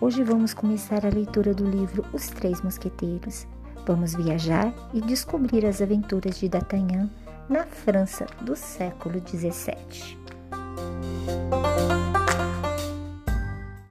Hoje vamos começar a leitura do livro Os Três Mosqueteiros. Vamos viajar e descobrir as aventuras de D'Artagnan na França do século XVII.